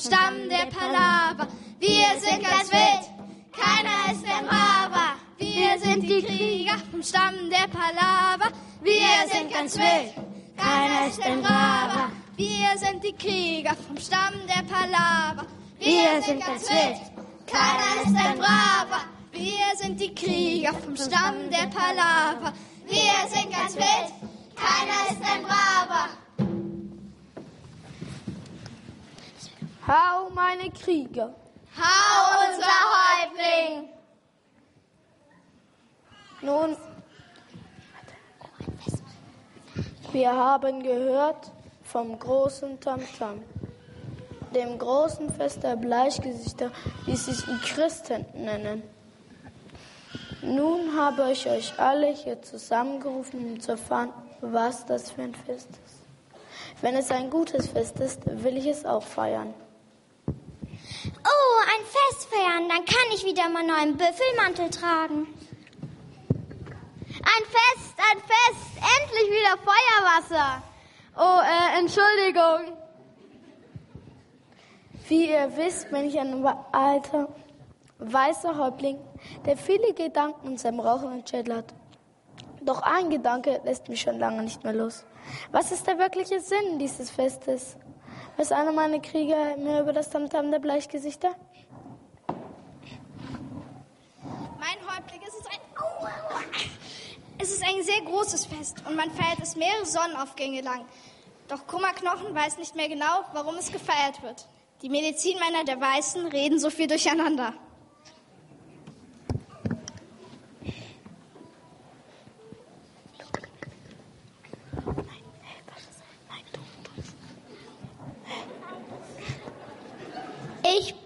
Stamm der Palaver. Wir sind ganz wild, keiner ist ein Braver. Wir sind die Krieger vom Stamm der Palaver. Wir sind ganz wild, keiner ist ein Braver. Wir sind die Krieger vom Stamm der Palaver. Wir sind ganz wild, keiner ist ein Braver. Wir sind die Krieger vom Stamm der Palaver. Wir sind ganz wild, keiner ist ein Braver. Hau, meine Krieger! Hau, unser Häuptling! Nun, wir haben gehört vom großen Tamtam, dem großen Fest der Bleichgesichter, die sich die Christen nennen. Nun habe ich euch alle hier zusammengerufen, um zu erfahren, was das für ein Fest ist. Wenn es ein gutes Fest ist, will ich es auch feiern. Ein Fest feiern, dann kann ich wieder meinen neuen Büffelmantel tragen. Ein Fest, ein Fest, endlich wieder Feuerwasser. Oh, äh, Entschuldigung. Wie ihr wisst, bin ich ein alter, weißer Häuptling, der viele Gedanken in seinem rauchenden Schädel hat. Doch ein Gedanke lässt mich schon lange nicht mehr los. Was ist der wirkliche Sinn dieses Festes? Weiß einer meiner Krieger mehr über das Tamtam der Bleichgesichter? Mein Häuptling, es ist ein... Es ist ein sehr großes Fest und man feiert es mehrere Sonnenaufgänge lang. Doch Kummerknochen weiß nicht mehr genau, warum es gefeiert wird. Die Medizinmänner der Weißen reden so viel durcheinander.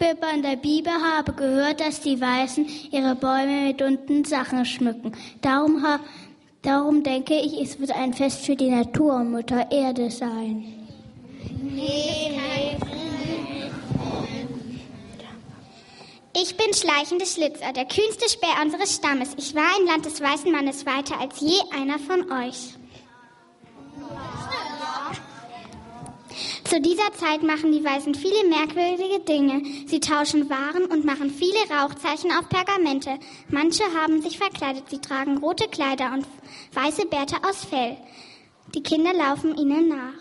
Ich, Bibbern der Biber, habe gehört, dass die Weißen ihre Bäume mit bunten Sachen schmücken. Darum, ha, darum denke ich, es wird ein Fest für die Natur und Mutter Erde sein. Ich bin schleichende Schlitzer, der kühnste Speer unseres Stammes. Ich war im Land des weißen Mannes weiter als je einer von euch. Zu dieser Zeit machen die Weißen viele merkwürdige Dinge. Sie tauschen Waren und machen viele Rauchzeichen auf Pergamente. Manche haben sich verkleidet. Sie tragen rote Kleider und weiße Bärte aus Fell. Die Kinder laufen ihnen nach.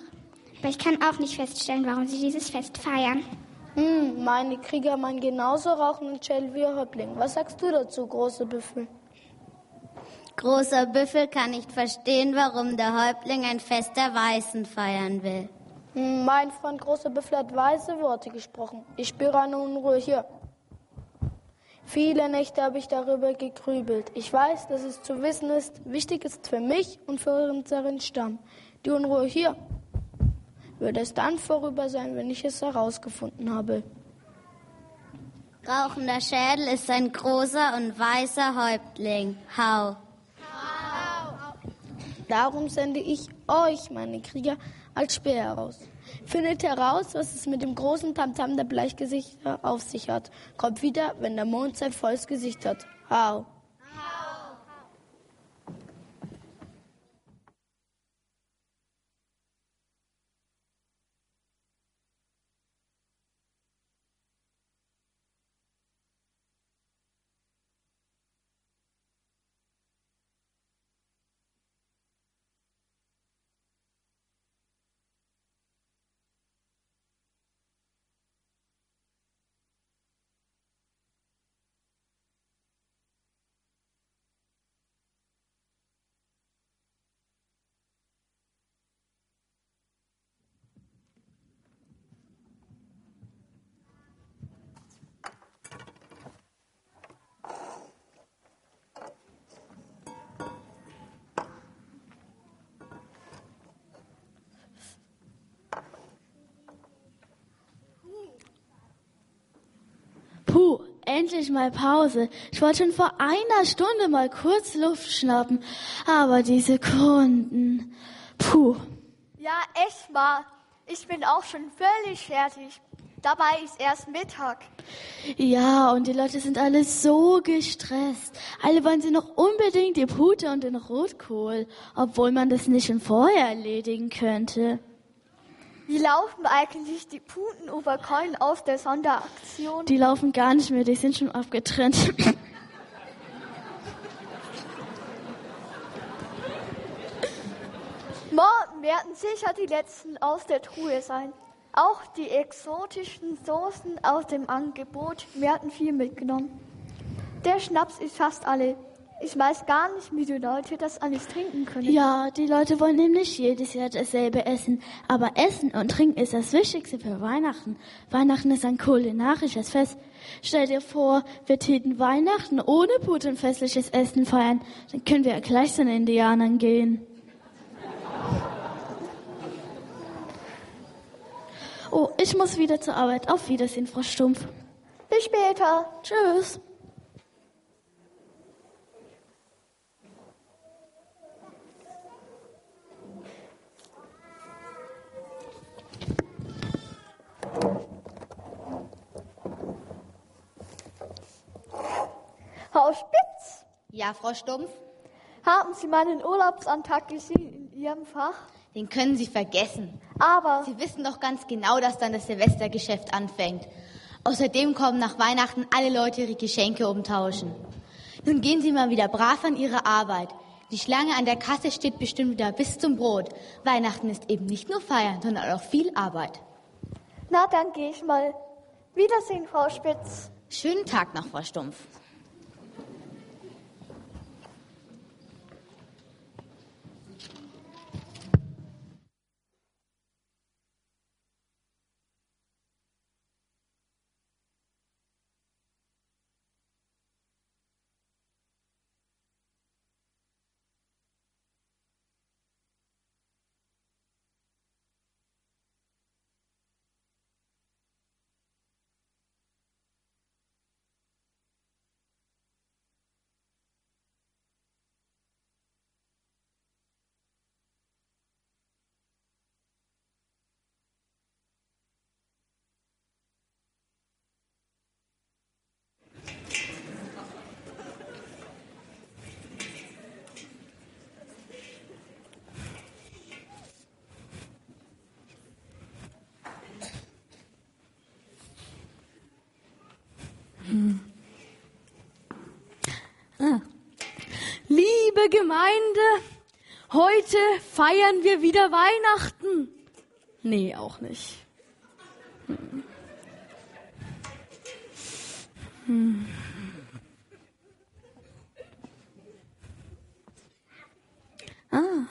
Aber ich kann auch nicht feststellen, warum sie dieses Fest feiern. Hm, meine Krieger meinen genauso rauchenden Schädel wie ihr Häuptling. Was sagst du dazu, große Büffel? Großer Büffel kann nicht verstehen, warum der Häuptling ein Fest der Weißen feiern will. Mein Freund Großer Büffel hat weise Worte gesprochen. Ich spüre eine Unruhe hier. Viele Nächte habe ich darüber gegrübelt. Ich weiß, dass es zu wissen ist, wichtig ist für mich und für unseren Stamm. Die Unruhe hier würde es dann vorüber sein, wenn ich es herausgefunden habe. Rauchender Schädel ist ein großer und weißer Häuptling. Hau. Darum sende ich euch, meine Krieger, als Speer heraus. Findet heraus, was es mit dem großen Tamtam der Bleichgesichter auf sich hat. Kommt wieder, wenn der Mond sein volles Gesicht hat. Hau. Endlich mal Pause. Ich wollte schon vor einer Stunde mal kurz Luft schnappen, aber die Sekunden. Puh. Ja, echt mal. Ich bin auch schon völlig fertig. Dabei ist erst Mittag. Ja, und die Leute sind alle so gestresst. Alle wollen sie noch unbedingt die Pute und den Rotkohl, obwohl man das nicht schon vorher erledigen könnte. Wie laufen eigentlich die Putenüberkeulen aus der Sonderaktion? Die laufen gar nicht mehr, die sind schon abgetrennt. Morgen werden sicher die letzten aus der Truhe sein. Auch die exotischen Soßen aus dem Angebot werden viel mitgenommen. Der Schnaps ist fast alle. Ich weiß gar nicht, wie die Leute das alles trinken können. Ja, die Leute wollen nämlich jedes Jahr dasselbe essen. Aber Essen und Trinken ist das Wichtigste für Weihnachten. Weihnachten ist ein kulinarisches Fest. Stell dir vor, wir täten Weihnachten ohne putenfestliches Essen feiern. Dann können wir ja gleich zu den Indianern gehen. Oh, ich muss wieder zur Arbeit. Auf Wiedersehen, Frau Stumpf. Bis später. Tschüss. Frau Spitz, Ja, Frau Stumpf, haben Sie meinen Urlaubsantrag gesehen in Ihrem Fach? den können Sie vergessen. Aber Sie wissen doch ganz genau, dass dann das Silvestergeschäft anfängt. Außerdem kommen nach Weihnachten alle Leute ihre Geschenke umtauschen. Nun gehen Sie mal wieder brav an Ihre Arbeit. Die Schlange an der Kasse steht bestimmt wieder bis zum Brot. Weihnachten ist eben nicht nur Feiern, sondern auch viel Arbeit. na, dann gehe ich mal. Wiedersehen, Frau Spitz. Schönen Tag noch, Frau Stumpf. Liebe Gemeinde, heute feiern wir wieder Weihnachten. Nee, auch nicht. Hm. Hm. Ah.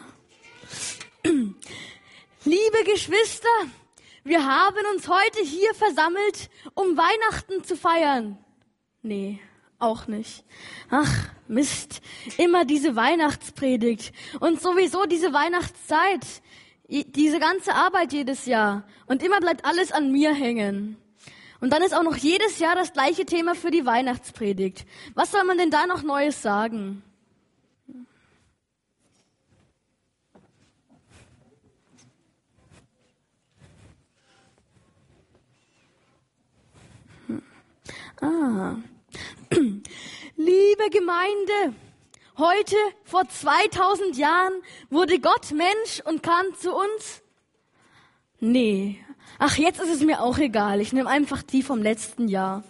Liebe Geschwister, wir haben uns heute hier versammelt, um Weihnachten zu feiern. Nee, auch nicht. Ach, Mist. Immer diese Weihnachtspredigt. Und sowieso diese Weihnachtszeit. Diese ganze Arbeit jedes Jahr. Und immer bleibt alles an mir hängen. Und dann ist auch noch jedes Jahr das gleiche Thema für die Weihnachtspredigt. Was soll man denn da noch Neues sagen? Ah. Liebe Gemeinde, heute vor 2000 Jahren wurde Gott Mensch und kam zu uns? Nee. Ach, jetzt ist es mir auch egal. Ich nehme einfach die vom letzten Jahr.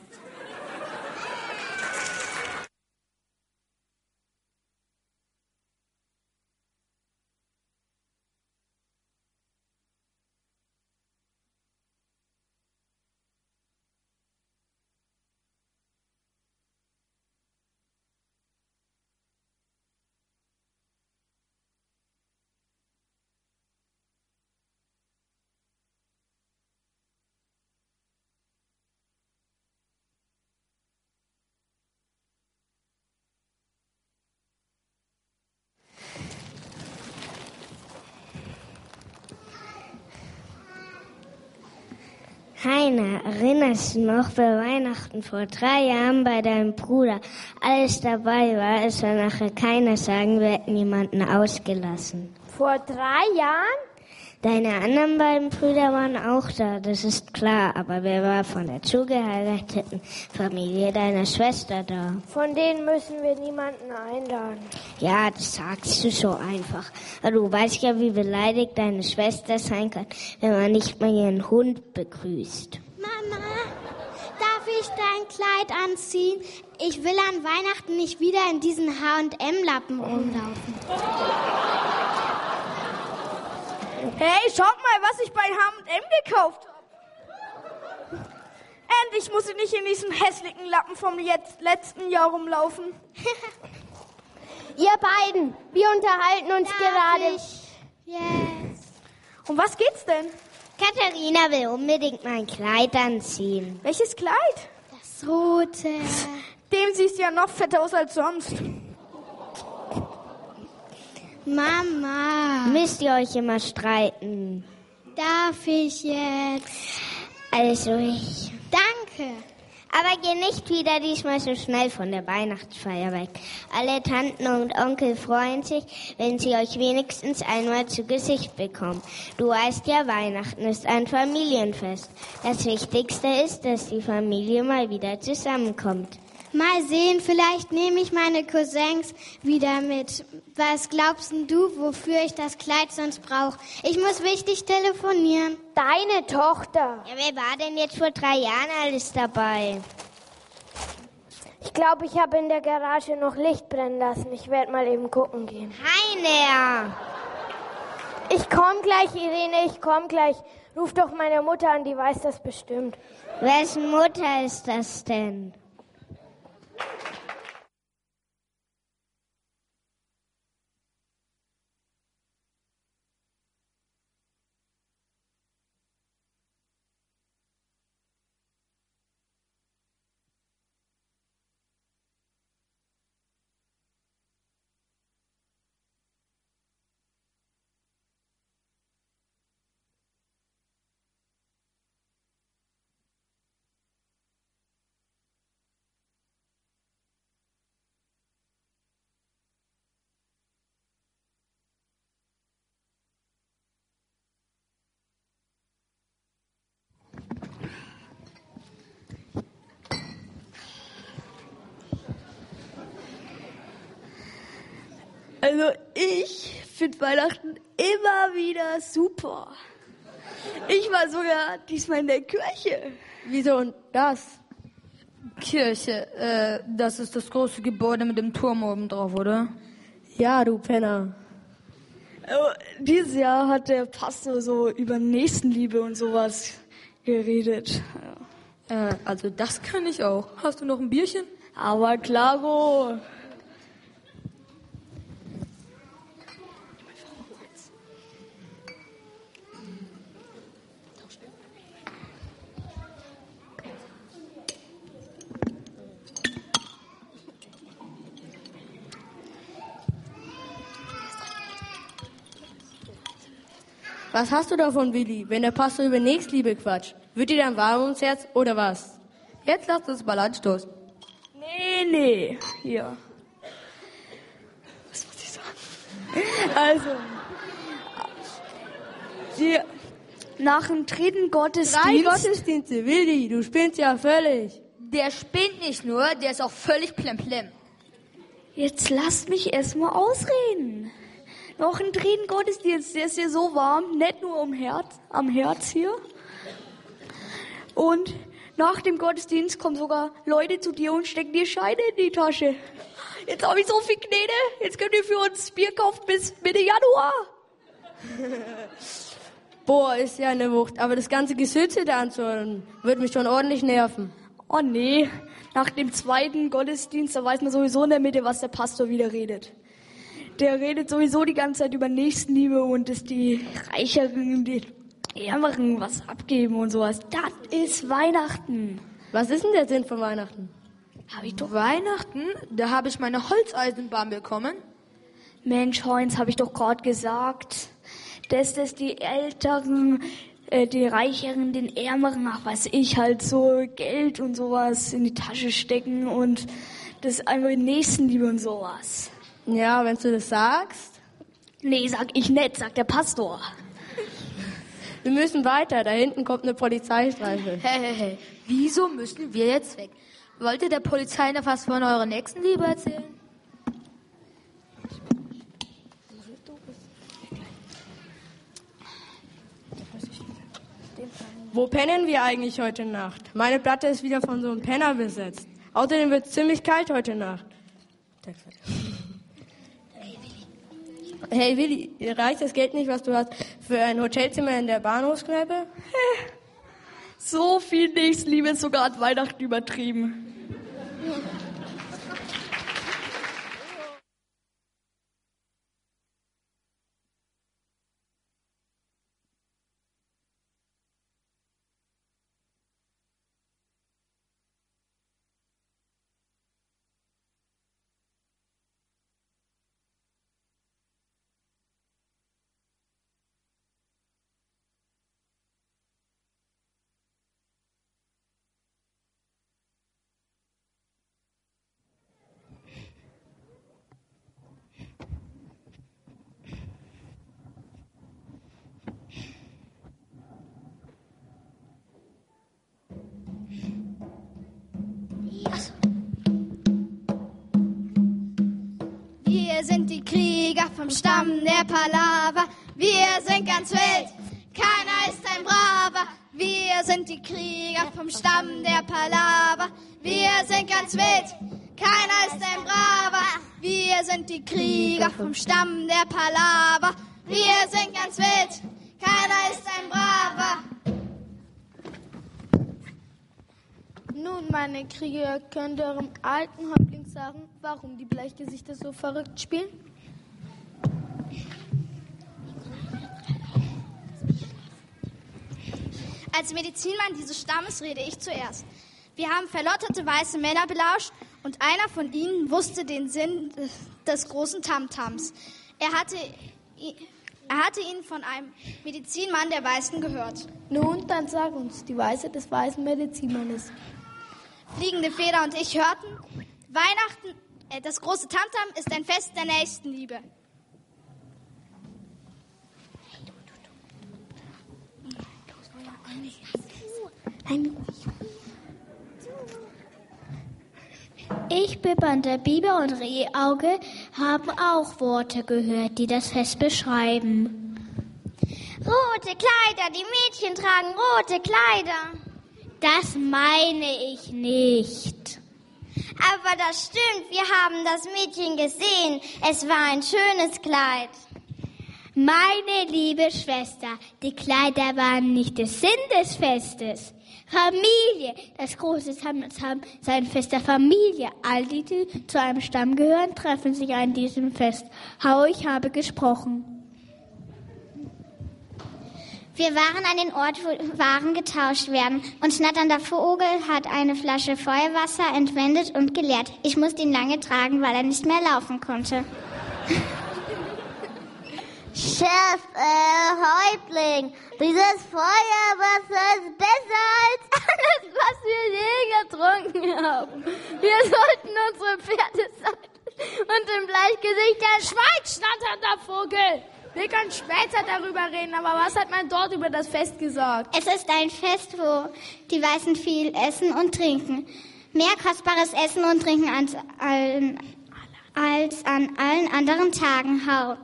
Heiner, erinnerst du noch bei Weihnachten vor drei Jahren bei deinem Bruder alles dabei war? Es soll nachher keiner sagen, wir hätten jemanden ausgelassen. Vor drei Jahren? Deine anderen beiden Brüder waren auch da, das ist klar. Aber wer war von der zugeheirateten Familie deiner Schwester da? Von denen müssen wir niemanden einladen. Ja, das sagst du so einfach. Aber du weißt ja, wie beleidigt deine Schwester sein kann, wenn man nicht mal ihren Hund begrüßt. Mama, darf ich dein Kleid anziehen? Ich will an Weihnachten nicht wieder in diesen H&M-Lappen rumlaufen. Hey, schaut mal, was ich bei H&M gekauft habe. Endlich muss ich nicht in diesem hässlichen Lappen vom jetzt, letzten Jahr rumlaufen. Ihr beiden, wir unterhalten uns Darf gerade. ich jetzt? Um was geht's denn? Katharina will unbedingt mein Kleid anziehen. Welches Kleid? Das rote. Dem siehst du ja noch fetter aus als sonst. Mama, Müsst ihr euch immer streiten? darf ich jetzt? Also ich. Danke. Aber geh nicht wieder diesmal so schnell von der Weihnachtsfeier weg. Alle Tanten und Onkel freuen sich, wenn sie euch wenigstens einmal zu Gesicht bekommen. Du weißt ja, Weihnachten ist ein Familienfest. Das Wichtigste ist, dass die Familie mal wieder zusammenkommt. Mal sehen, vielleicht nehme ich meine Cousins wieder mit. Was glaubst denn du, wofür ich das Kleid sonst brauche? Ich muss wichtig telefonieren. Deine Tochter. Ja, wer war denn jetzt vor drei Jahren alles dabei? Ich glaube, ich habe in der Garage noch Licht brennen lassen. Ich werde mal eben gucken gehen. Heiner! Ich komm gleich, Irene, ich komm gleich. Ruf doch meine Mutter an, die weiß das bestimmt. Wessen Mutter ist das denn? Also ich finde Weihnachten immer wieder super. Ich war sogar diesmal in der Kirche. Wieso und das? Kirche, äh, das ist das große Gebäude mit dem Turm oben drauf, oder? Ja, du Penner. Oh, dieses Jahr hat der Pastor so über Nächstenliebe und sowas geredet. Äh, also das kann ich auch. Hast du noch ein Bierchen? Aber klaro. Was hast du davon, Willi, wenn der Pastor über Nächstliebe quatscht? Wird dir dann warm ums Herz oder was? Jetzt lasst uns mal anstoßen. Nee, nee. Hier. Was muss ich sagen? Also, die, nach dem dritten Gottesdienst... Drei Gottesdienste, Willi, du spinnst ja völlig. Der spinnt nicht nur, der ist auch völlig plemplem. Jetzt lasst mich erstmal ausreden. Noch ein dritten Gottesdienst, der ist hier so warm, nicht nur am Herz, am Herz hier. Und nach dem Gottesdienst kommen sogar Leute zu dir und stecken dir Scheine in die Tasche. Jetzt habe ich so viel Knete, jetzt könnt ihr für uns Bier kaufen bis Mitte Januar. Boah, ist ja eine Wucht. Aber das ganze Gesülze da anzuhören, wird mich schon ordentlich nerven. Oh nee, nach dem zweiten Gottesdienst, da weiß man sowieso in der Mitte, was der Pastor wieder redet. Der redet sowieso die ganze Zeit über Nächstenliebe und dass die Reicheren den Ärmeren was abgeben und sowas. Das ist Weihnachten. Was ist denn der Sinn von Weihnachten? Hab ich doch. Weihnachten, da habe ich meine Holzeisenbahn bekommen. Mensch, Heinz, habe ich doch gerade gesagt, dass das die Älteren, äh, die Reicheren, den Ärmeren, ach weiß ich, halt so Geld und sowas in die Tasche stecken und das einfach Nächstenliebe und sowas. Ja, wenn du das sagst. Nee, sag ich nicht, sagt der Pastor. Wir müssen weiter. Da hinten kommt eine Polizeistreife. Hey, hey, hey. Wieso müssen wir jetzt weg? Wollt ihr der Polizei noch was von eurer Nächstenliebe erzählen? Wo pennen wir eigentlich heute Nacht? Meine Platte ist wieder von so einem Penner besetzt. Außerdem wird es ziemlich kalt heute Nacht. Hey Willi, reicht das Geld nicht, was du hast, für ein Hotelzimmer in der Bahnhofskneipe? So viel Nächstenliebe ist sogar an Weihnachten übertrieben. Wir sind die Krieger vom Stamm der Palaver. Wir sind ganz wild, keiner ist ein Braver. Wir sind die Krieger vom Stamm der Palaver. Wir sind ganz wild, keiner ist ein Braver. Wir sind die Krieger vom Stamm der Palaver. Wir sind ganz wild, keiner ist ein Braver. Nun, meine Krieger, könnt ihr eurem alten Häuptling sagen, warum die Bleichgesichter so verrückt spielen? Als Medizinmann dieses Stammes rede ich zuerst. Wir haben verlotterte weiße Männer belauscht und einer von ihnen wusste den Sinn des großen Tamtams. Er hatte, er hatte ihn von einem Medizinmann der Weißen gehört. Nun, dann sag uns die Weise des weißen Medizinmannes. Fliegende Feder und ich hörten, Weihnachten, äh, das große Tamtam ist ein Fest der Nächstenliebe. Ich, Bippern der Biber und Rehauge haben auch Worte gehört, die das Fest beschreiben. Rote Kleider, die Mädchen tragen rote Kleider. Das meine ich nicht. Aber das stimmt, wir haben das Mädchen gesehen. Es war ein schönes Kleid. Meine liebe Schwester, die Kleider waren nicht der Sinn des Festes. Familie, das große Tamtam ist ein Fest der Familie. All die, die zu einem Stamm gehören, treffen sich an diesem Fest. Hau, ich habe gesprochen. Wir waren an den Ort, wo Waren getauscht werden. Und schnatternder Vogel hat eine Flasche Feuerwasser entwendet und geleert. Ich musste ihn lange tragen, weil er nicht mehr laufen konnte. Chef, äh, Häuptling, dieses Feuerwasser ist besser als alles, was wir je getrunken haben. Wir sollten unsere Pferde satteln und im Bleichgesicht ein Schweig, schnatternder Vogel! Wir können später darüber reden, aber was hat man dort über das Fest gesagt? Es ist ein Fest, wo die Weißen viel essen und trinken. Mehr kostbares Essen und Trinken als, allen, als an allen anderen Tagen. Hau.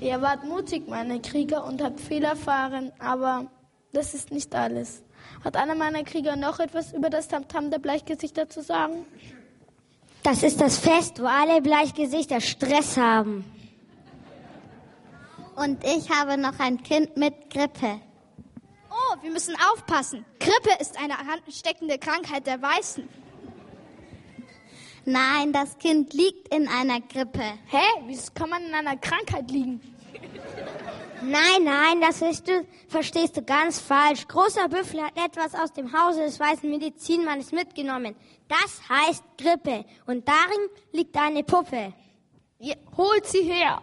Ihr wart mutig, meine Krieger, und habt viel erfahren, aber das ist nicht alles. Hat einer meiner Krieger noch etwas über das Tamtam der Bleichgesichter zu sagen? Das ist das Fest, wo alle Bleichgesichter Stress haben. Und ich habe noch ein Kind mit Grippe. Oh, wir müssen aufpassen. Grippe ist eine ansteckende Krankheit der Weißen. Nein, das Kind liegt in einer Grippe. Hä? Wieso kann man in einer Krankheit liegen? Nein, nein, das du, verstehst du ganz falsch. Großer Büffel hat etwas aus dem Hause des weißen Medizinmannes mitgenommen. Das heißt Grippe. Und darin liegt eine Puppe. Ja, holt sie her.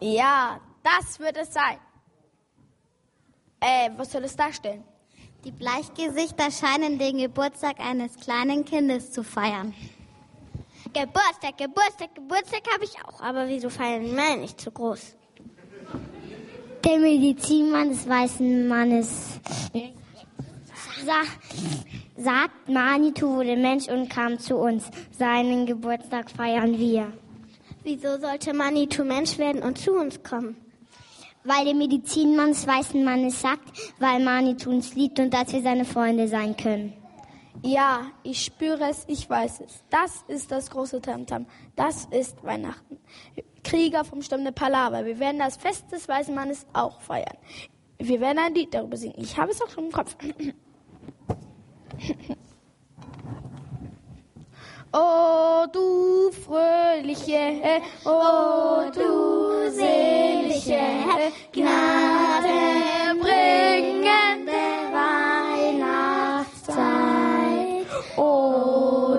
Ja, das wird es sein. Äh, was soll es darstellen? Die Bleichgesichter scheinen den Geburtstag eines kleinen Kindes zu feiern. Geburtstag, Geburtstag, Geburtstag habe ich auch. Aber wieso feiern die Männer nicht so groß? Der Medizinmann des weißen Mannes Sa sagt, Manitou wurde Mensch und kam zu uns. Seinen Geburtstag feiern wir. Wieso sollte Manitou Mensch werden und zu uns kommen? Weil der Medizinmann des weißen Mannes sagt, weil Manitou uns liebt und dass wir seine Freunde sein können. Ja, ich spüre es, ich weiß es. Das ist das große Tamtam. Das ist Weihnachten. Krieger vom Stamm der Palaver. Wir werden das Fest des Weißen Mannes auch feiern. Wir werden ein Lied darüber singen. Ich habe es auch schon im Kopf. Oh du fröhliche, oh du selige, Gnade bringende Weihnachtszeit. Oh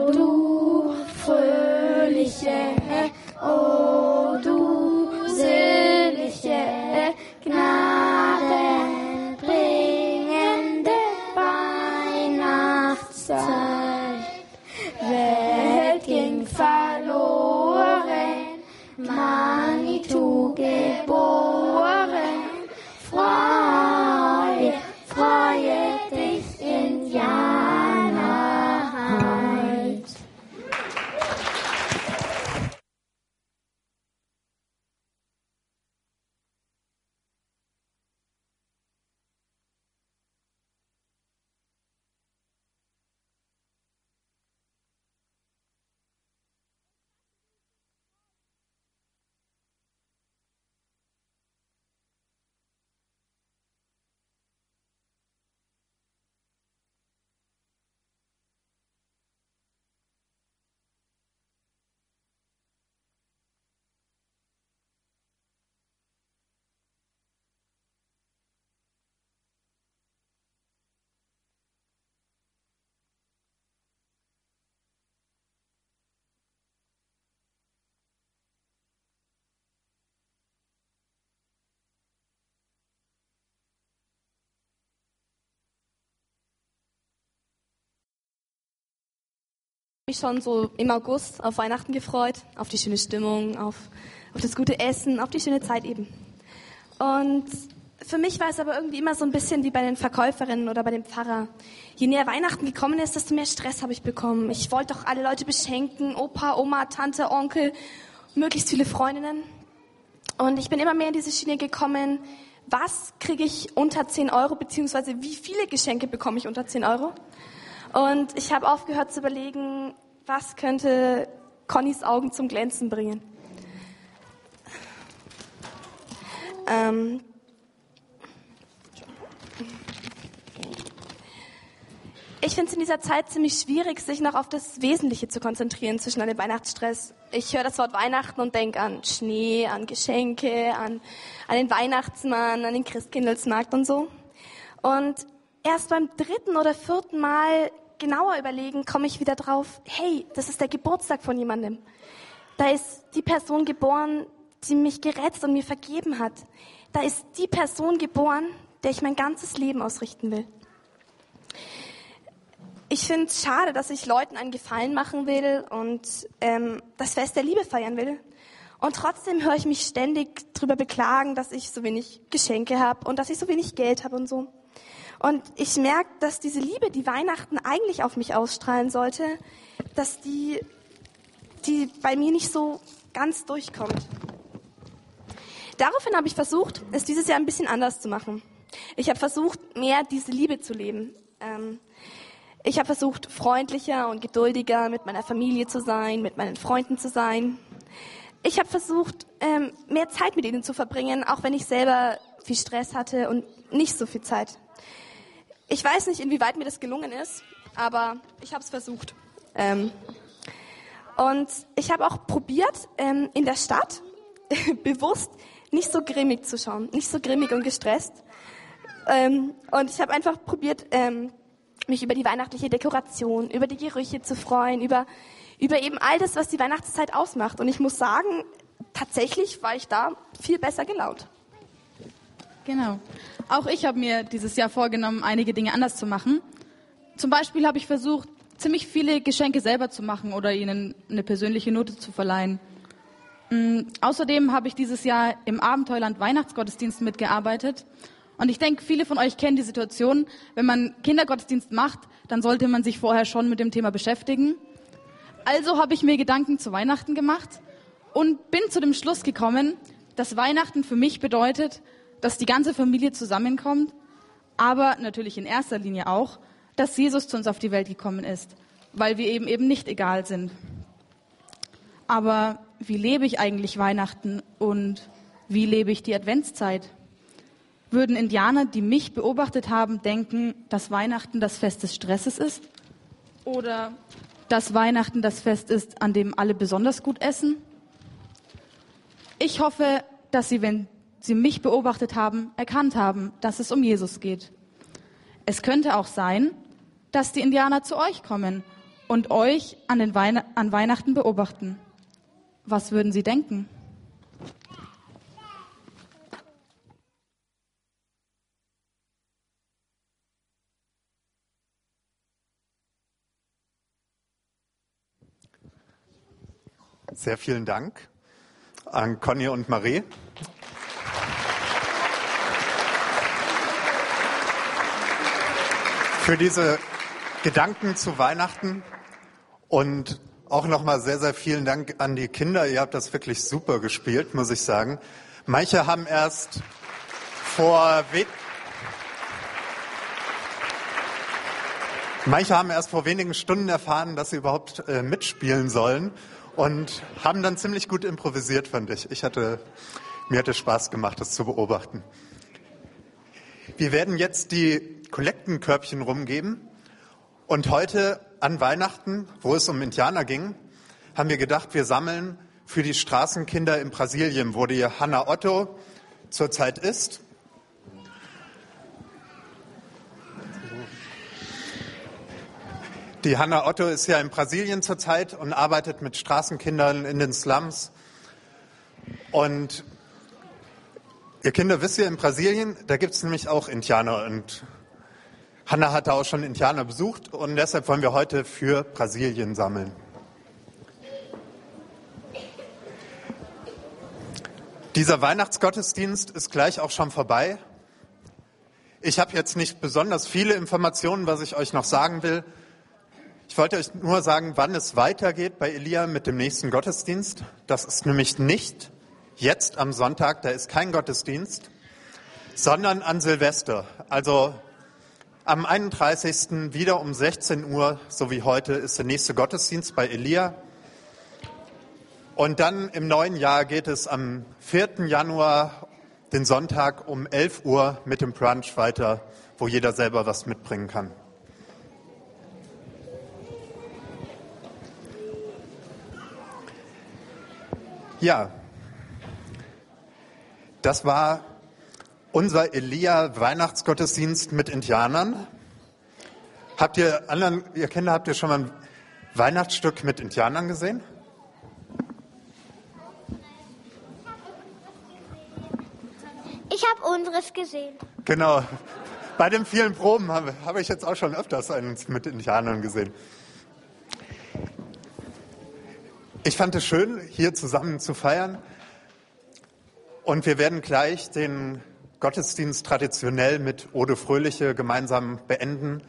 mich schon so im August auf Weihnachten gefreut, auf die schöne Stimmung, auf, auf das gute Essen, auf die schöne Zeit eben. Und für mich war es aber irgendwie immer so ein bisschen wie bei den Verkäuferinnen oder bei dem Pfarrer. Je näher Weihnachten gekommen ist, desto mehr Stress habe ich bekommen. Ich wollte doch alle Leute beschenken, Opa, Oma, Tante, Onkel, möglichst viele Freundinnen. Und ich bin immer mehr in diese Schiene gekommen, was kriege ich unter 10 Euro, beziehungsweise wie viele Geschenke bekomme ich unter 10 Euro? Und ich habe aufgehört zu überlegen, was könnte Connys Augen zum Glänzen bringen. Ähm ich finde es in dieser Zeit ziemlich schwierig, sich noch auf das Wesentliche zu konzentrieren zwischen dem Weihnachtsstress. Ich höre das Wort Weihnachten und denke an Schnee, an Geschenke, an, an den Weihnachtsmann, an den Christkindlesmarkt und so. Und erst beim dritten oder vierten Mal genauer überlegen, komme ich wieder drauf, hey, das ist der Geburtstag von jemandem. Da ist die Person geboren, die mich gerettet und mir vergeben hat. Da ist die Person geboren, der ich mein ganzes Leben ausrichten will. Ich finde es schade, dass ich Leuten einen Gefallen machen will und ähm, das Fest der Liebe feiern will. Und trotzdem höre ich mich ständig darüber beklagen, dass ich so wenig Geschenke habe und dass ich so wenig Geld habe und so. Und ich merke, dass diese Liebe, die Weihnachten eigentlich auf mich ausstrahlen sollte, dass die, die bei mir nicht so ganz durchkommt. Daraufhin habe ich versucht, es dieses Jahr ein bisschen anders zu machen. Ich habe versucht, mehr diese Liebe zu leben. Ähm, ich habe versucht, freundlicher und geduldiger mit meiner Familie zu sein, mit meinen Freunden zu sein. Ich habe versucht, ähm, mehr Zeit mit ihnen zu verbringen, auch wenn ich selber viel Stress hatte und nicht so viel Zeit. Ich weiß nicht, inwieweit mir das gelungen ist, aber ich habe es versucht. Ähm, und ich habe auch probiert, ähm, in der Stadt bewusst nicht so grimmig zu schauen, nicht so grimmig und gestresst. Ähm, und ich habe einfach probiert, ähm, mich über die weihnachtliche Dekoration, über die Gerüche zu freuen, über, über eben all das, was die Weihnachtszeit ausmacht. Und ich muss sagen, tatsächlich war ich da viel besser gelaunt. Genau. Auch ich habe mir dieses Jahr vorgenommen, einige Dinge anders zu machen. Zum Beispiel habe ich versucht, ziemlich viele Geschenke selber zu machen oder ihnen eine persönliche Note zu verleihen. Ähm, außerdem habe ich dieses Jahr im Abenteuerland Weihnachtsgottesdienst mitgearbeitet. Und ich denke, viele von euch kennen die Situation, wenn man Kindergottesdienst macht, dann sollte man sich vorher schon mit dem Thema beschäftigen. Also habe ich mir Gedanken zu Weihnachten gemacht und bin zu dem Schluss gekommen, dass Weihnachten für mich bedeutet, dass die ganze Familie zusammenkommt, aber natürlich in erster Linie auch, dass Jesus zu uns auf die Welt gekommen ist, weil wir eben eben nicht egal sind. Aber wie lebe ich eigentlich Weihnachten und wie lebe ich die Adventszeit? Würden Indianer, die mich beobachtet haben, denken, dass Weihnachten das Fest des Stresses ist? Oder dass Weihnachten das Fest ist, an dem alle besonders gut essen? Ich hoffe, dass Sie, wenn Sie mich beobachtet haben, erkannt haben, dass es um Jesus geht. Es könnte auch sein, dass die Indianer zu euch kommen und euch an, den Weihn an Weihnachten beobachten. Was würden Sie denken? Sehr vielen Dank an Conny und Marie. Für diese Gedanken zu Weihnachten und auch nochmal sehr, sehr vielen Dank an die Kinder. Ihr habt das wirklich super gespielt, muss ich sagen. Manche haben erst vor Manche haben erst vor wenigen Stunden erfahren, dass sie überhaupt äh, mitspielen sollen und haben dann ziemlich gut improvisiert, fand ich. Ich hatte, mir hatte Spaß gemacht, das zu beobachten. Wir werden jetzt die Kollektenkörbchen rumgeben und heute an Weihnachten, wo es um Indianer ging, haben wir gedacht, wir sammeln für die Straßenkinder in Brasilien, wo die Hanna Otto zurzeit ist. Die Hanna Otto ist ja in Brasilien zurzeit und arbeitet mit Straßenkindern in den Slums. Und ihr Kinder wisst ihr, in Brasilien, da gibt es nämlich auch Indianer. Und Hanna hatte auch schon Indianer besucht und deshalb wollen wir heute für Brasilien sammeln. Dieser Weihnachtsgottesdienst ist gleich auch schon vorbei. Ich habe jetzt nicht besonders viele Informationen, was ich euch noch sagen will. Ich wollte euch nur sagen, wann es weitergeht bei Elia mit dem nächsten Gottesdienst. Das ist nämlich nicht jetzt am Sonntag, da ist kein Gottesdienst, sondern an Silvester. Also am 31. wieder um 16 Uhr, so wie heute, ist der nächste Gottesdienst bei Elia. Und dann im neuen Jahr geht es am 4. Januar, den Sonntag um 11 Uhr mit dem Brunch weiter, wo jeder selber was mitbringen kann. Ja, das war unser Elia Weihnachtsgottesdienst mit Indianern. Habt ihr anderen, ihr Kinder, habt ihr schon mal ein Weihnachtsstück mit Indianern gesehen? Ich habe unseres gesehen. Genau. Bei den vielen Proben habe, habe ich jetzt auch schon öfters eins mit Indianern gesehen. Ich fand es schön, hier zusammen zu feiern. Und wir werden gleich den Gottesdienst traditionell mit Ode Fröhliche gemeinsam beenden.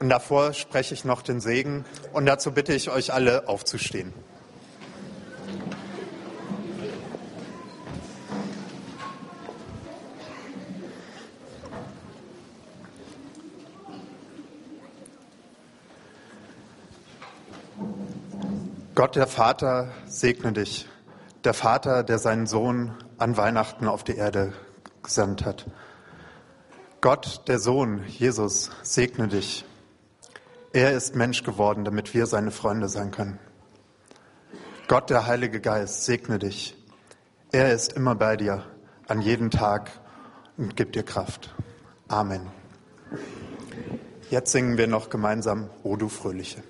Und davor spreche ich noch den Segen. Und dazu bitte ich euch alle aufzustehen. Gott der Vater segne dich, der Vater, der seinen Sohn an Weihnachten auf die Erde gesandt hat. Gott, der Sohn, Jesus, segne dich. Er ist Mensch geworden, damit wir seine Freunde sein können. Gott, der Heilige Geist, segne dich. Er ist immer bei dir, an jedem Tag und gibt dir Kraft. Amen. Jetzt singen wir noch gemeinsam O du Fröhliche.